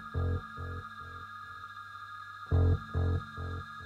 Thank you.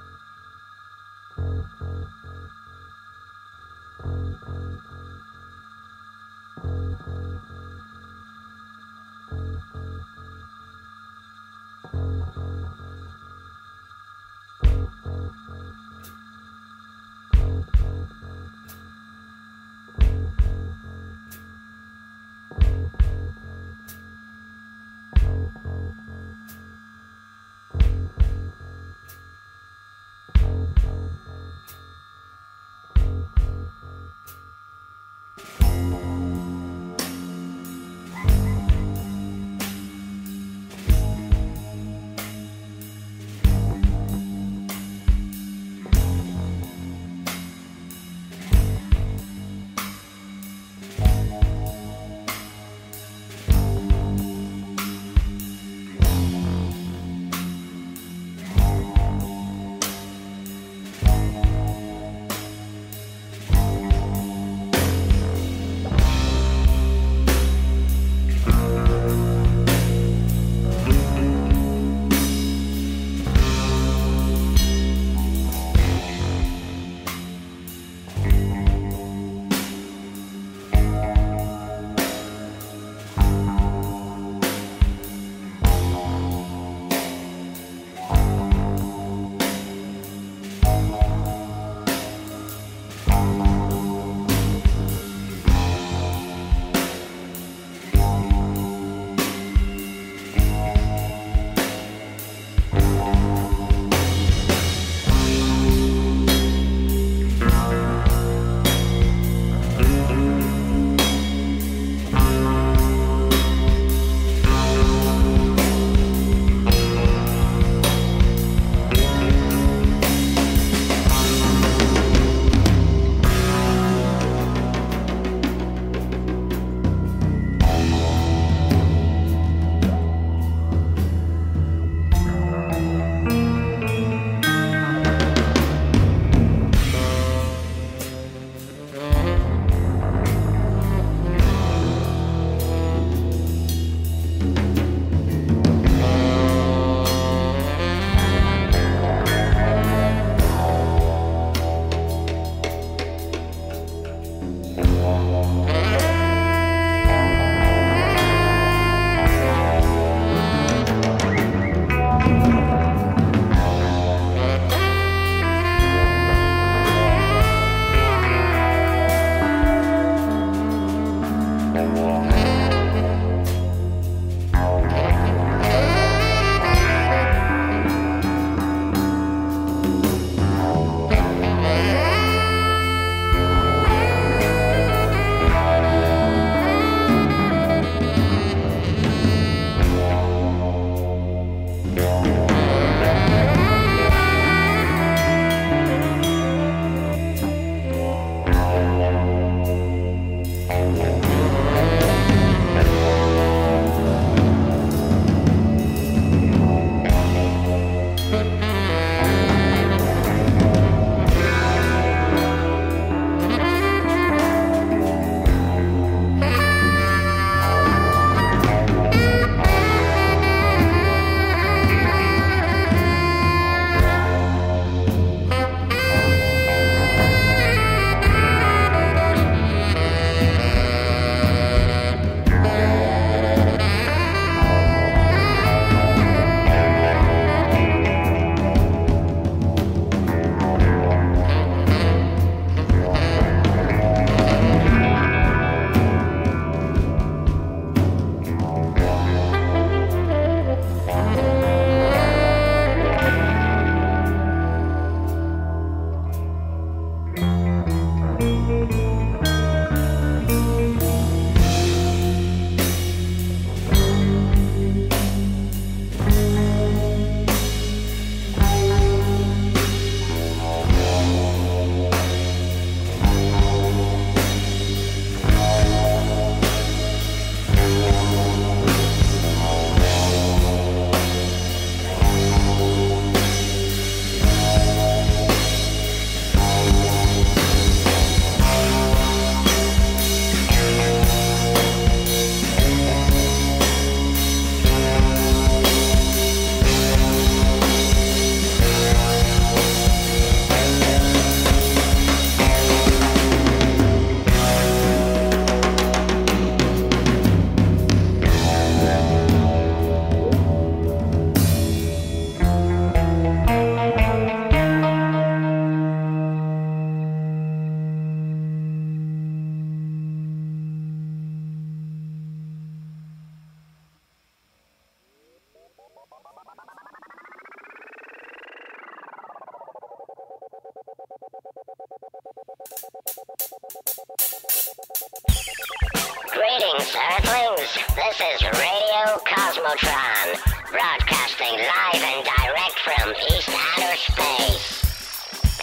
Earthlings. This is Radio Kozmotron, broadcasting live and direct from East Outer Space.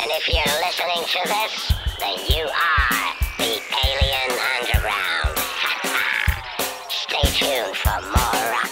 And if you're listening to this, then you are the Alien Underground. Stay tuned for more rock